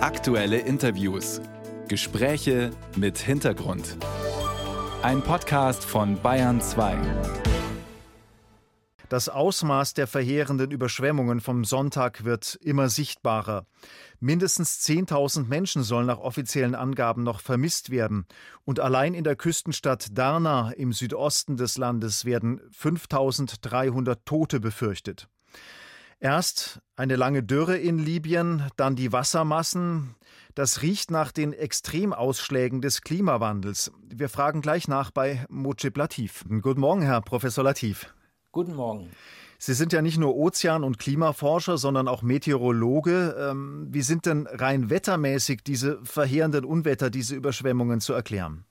Aktuelle Interviews. Gespräche mit Hintergrund. Ein Podcast von Bayern 2. Das Ausmaß der verheerenden Überschwemmungen vom Sonntag wird immer sichtbarer. Mindestens 10.000 Menschen sollen nach offiziellen Angaben noch vermisst werden. Und allein in der Küstenstadt Darna im Südosten des Landes werden 5.300 Tote befürchtet. Erst eine lange Dürre in Libyen, dann die Wassermassen. Das riecht nach den Extremausschlägen des Klimawandels. Wir fragen gleich nach bei Mojib Latif. Guten Morgen, Herr Professor Latif. Guten Morgen. Sie sind ja nicht nur Ozean- und Klimaforscher, sondern auch Meteorologe. Ähm, wie sind denn rein wettermäßig diese verheerenden Unwetter, diese Überschwemmungen zu erklären?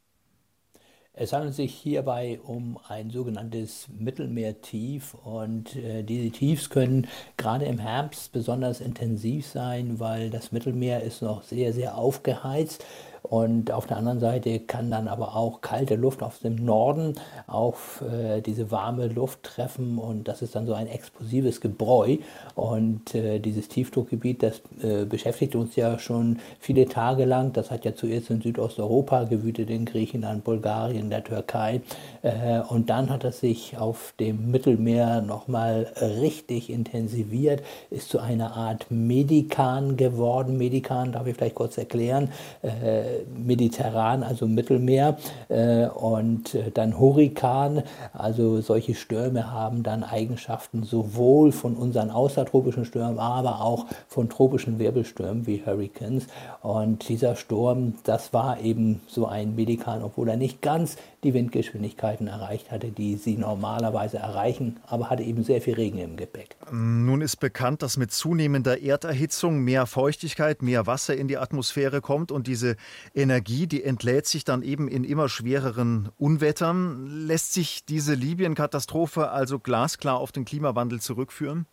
Es handelt sich hierbei um ein sogenanntes Mittelmeertief und äh, diese Tiefs können gerade im Herbst besonders intensiv sein, weil das Mittelmeer ist noch sehr, sehr aufgeheizt. Und auf der anderen Seite kann dann aber auch kalte Luft aus dem Norden auf äh, diese warme Luft treffen und das ist dann so ein explosives Gebräu. Und äh, dieses Tiefdruckgebiet, das äh, beschäftigt uns ja schon viele Tage lang. Das hat ja zuerst in Südosteuropa gewütet, in Griechenland, Bulgarien, der Türkei. Äh, und dann hat es sich auf dem Mittelmeer nochmal richtig intensiviert, ist zu einer Art Medikan geworden. Medikan darf ich vielleicht kurz erklären äh, mediterran, also Mittelmeer, äh, und äh, dann Hurrikan. Also solche Stürme haben dann Eigenschaften sowohl von unseren außertropischen Stürmen, aber auch von tropischen Wirbelstürmen wie Hurricanes. Und dieser Sturm, das war eben so ein Medikan, obwohl er nicht ganz die Windgeschwindigkeiten erreicht hatte, die sie normalerweise erreichen, aber hatte eben sehr viel Regen im Gepäck. Nun ist bekannt, dass mit zunehmender Erderhitzung mehr Feuchtigkeit, mehr Wasser in die Atmosphäre kommt und diese Energie, die entlädt sich dann eben in immer schwereren Unwettern. Lässt sich diese Libyen-Katastrophe also glasklar auf den Klimawandel zurückführen?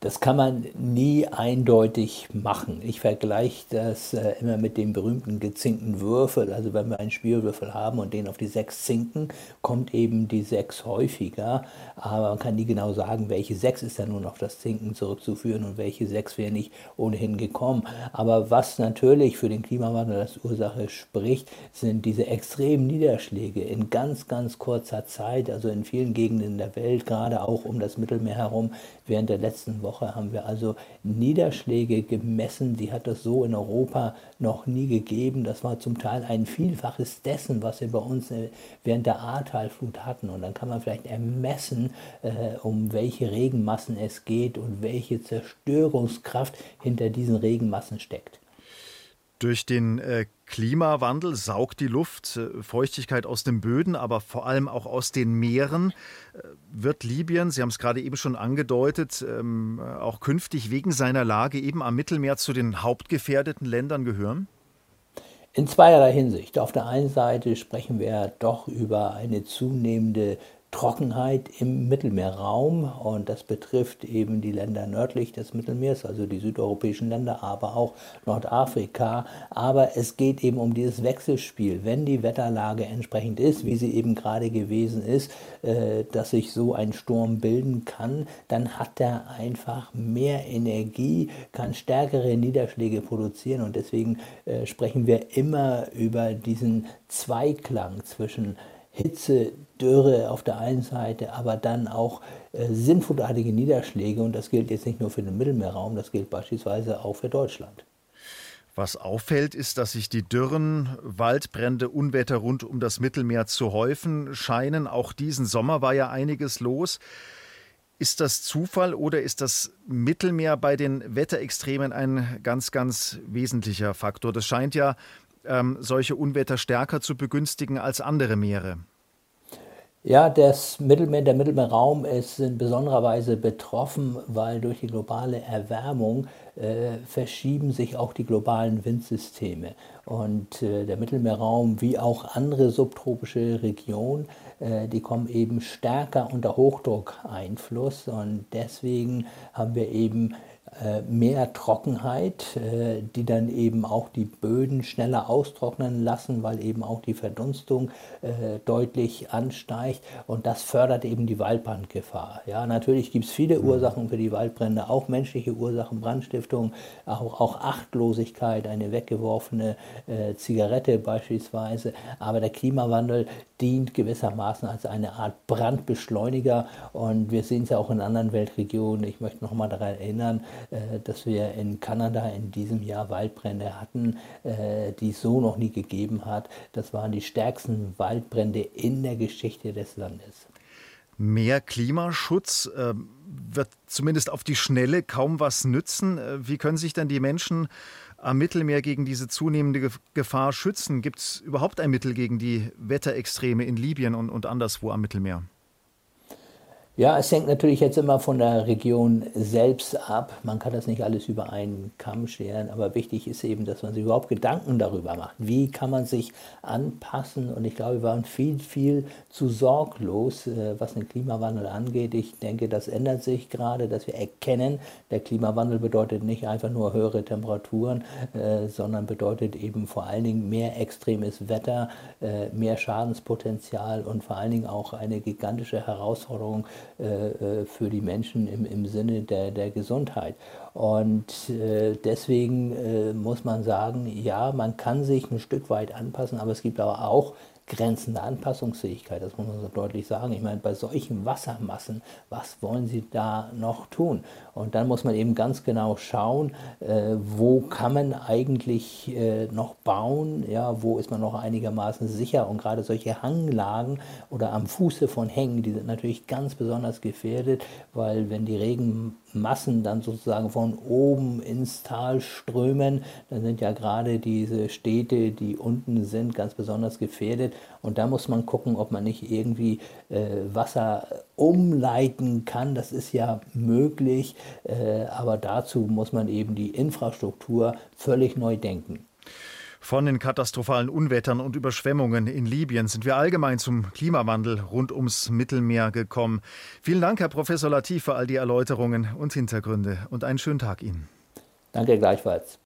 Das kann man nie eindeutig machen. Ich vergleiche das äh, immer mit dem berühmten gezinkten Würfel. Also wenn wir einen Spielwürfel haben und den auf die sechs zinken, kommt eben die sechs häufiger. Aber man kann nie genau sagen, welche sechs ist dann nun auf das Zinken zurückzuführen und welche sechs wäre nicht ohnehin gekommen. Aber was natürlich für den Klimawandel als Ursache spricht, sind diese extremen Niederschläge in ganz, ganz kurzer Zeit, also in vielen Gegenden der Welt, gerade auch um das Mittelmeer herum, während der letzten Wochen Woche haben wir also Niederschläge gemessen, die hat es so in Europa noch nie gegeben. Das war zum Teil ein Vielfaches dessen, was wir bei uns äh, während der Ahrtalflut hatten. Und dann kann man vielleicht ermessen, äh, um welche Regenmassen es geht und welche Zerstörungskraft hinter diesen Regenmassen steckt. Durch den äh, Klimawandel saugt die Luft äh, Feuchtigkeit aus den Böden, aber vor allem auch aus den Meeren. Äh, wird Libyen, Sie haben es gerade eben schon angedeutet, ähm, auch künftig wegen seiner Lage eben am Mittelmeer zu den hauptgefährdeten Ländern gehören? In zweierlei Hinsicht. Auf der einen Seite sprechen wir doch über eine zunehmende Trockenheit im Mittelmeerraum und das betrifft eben die Länder nördlich des Mittelmeers, also die südeuropäischen Länder, aber auch Nordafrika. Aber es geht eben um dieses Wechselspiel. Wenn die Wetterlage entsprechend ist, wie sie eben gerade gewesen ist, äh, dass sich so ein Sturm bilden kann, dann hat er einfach mehr Energie, kann stärkere Niederschläge produzieren und deswegen äh, sprechen wir immer über diesen Zweiklang zwischen Hitze, Dürre auf der einen Seite, aber dann auch äh, sinnflutartige Niederschläge. Und das gilt jetzt nicht nur für den Mittelmeerraum, das gilt beispielsweise auch für Deutschland. Was auffällt, ist, dass sich die Dürren, Waldbrände, Unwetter rund um das Mittelmeer zu häufen scheinen. Auch diesen Sommer war ja einiges los. Ist das Zufall oder ist das Mittelmeer bei den Wetterextremen ein ganz, ganz wesentlicher Faktor? Das scheint ja ähm, solche Unwetter stärker zu begünstigen als andere Meere. Ja, das Mittelmeer, der Mittelmeerraum ist in besonderer Weise betroffen, weil durch die globale Erwärmung äh, verschieben sich auch die globalen Windsysteme. Und äh, der Mittelmeerraum, wie auch andere subtropische Regionen, äh, die kommen eben stärker unter Hochdruckeinfluss. Und deswegen haben wir eben äh, mehr Trockenheit, äh, die dann eben auch die Böden schneller austrocknen lassen, weil eben auch die Verdunstung äh, deutlich ansteigt und das fördert eben die Waldbrandgefahr. Ja, natürlich gibt es viele mhm. Ursachen für die Waldbrände, auch menschliche Ursachen, Brandstiftung, auch, auch Achtlosigkeit, eine weggeworfene äh, Zigarette beispielsweise, aber der Klimawandel dient gewissermaßen als eine Art Brandbeschleuniger und wir sehen es ja auch in anderen Weltregionen. Ich möchte noch mal daran erinnern, äh, dass wir in Kanada in diesem Jahr Waldbrände hatten, äh, die es so noch nie gegeben hat. Das waren die stärksten Waldbrände in der Geschichte des Landes. Mehr Klimaschutz äh, wird zumindest auf die Schnelle kaum was nützen. Äh, wie können sich dann die Menschen am Mittelmeer gegen diese zunehmende Gefahr schützen? Gibt es überhaupt ein Mittel gegen die Wetterextreme in Libyen und, und anderswo am Mittelmeer? Ja, es hängt natürlich jetzt immer von der Region selbst ab. Man kann das nicht alles über einen Kamm scheren, aber wichtig ist eben, dass man sich überhaupt Gedanken darüber macht. Wie kann man sich anpassen? Und ich glaube, wir waren viel, viel zu sorglos, äh, was den Klimawandel angeht. Ich denke, das ändert sich gerade, dass wir erkennen, der Klimawandel bedeutet nicht einfach nur höhere Temperaturen, äh, sondern bedeutet eben vor allen Dingen mehr extremes Wetter, äh, mehr Schadenspotenzial und vor allen Dingen auch eine gigantische Herausforderung für die Menschen im, im Sinne der, der Gesundheit. Und äh, deswegen muss man sagen, ja, man kann sich ein Stück weit anpassen, aber es gibt aber auch Grenzen der Anpassungsfähigkeit, das muss man so deutlich sagen. Ich meine, bei solchen Wassermassen, was wollen Sie da noch tun? Und dann muss man eben ganz genau schauen, äh, wo kann man eigentlich äh, noch bauen, ja, wo ist man noch einigermaßen sicher. Und gerade solche Hanglagen oder am Fuße von Hängen, die sind natürlich ganz besonders gefährdet, weil wenn die Regenmassen dann sozusagen von oben ins Tal strömen, dann sind ja gerade diese Städte, die unten sind, ganz besonders gefährdet. Und da muss man gucken, ob man nicht irgendwie äh, Wasser umleiten kann. Das ist ja möglich, äh, aber dazu muss man eben die Infrastruktur völlig neu denken. Von den katastrophalen Unwettern und Überschwemmungen in Libyen sind wir allgemein zum Klimawandel rund ums Mittelmeer gekommen. Vielen Dank, Herr Professor Latif, für all die Erläuterungen und Hintergründe und einen schönen Tag Ihnen. Danke gleichfalls.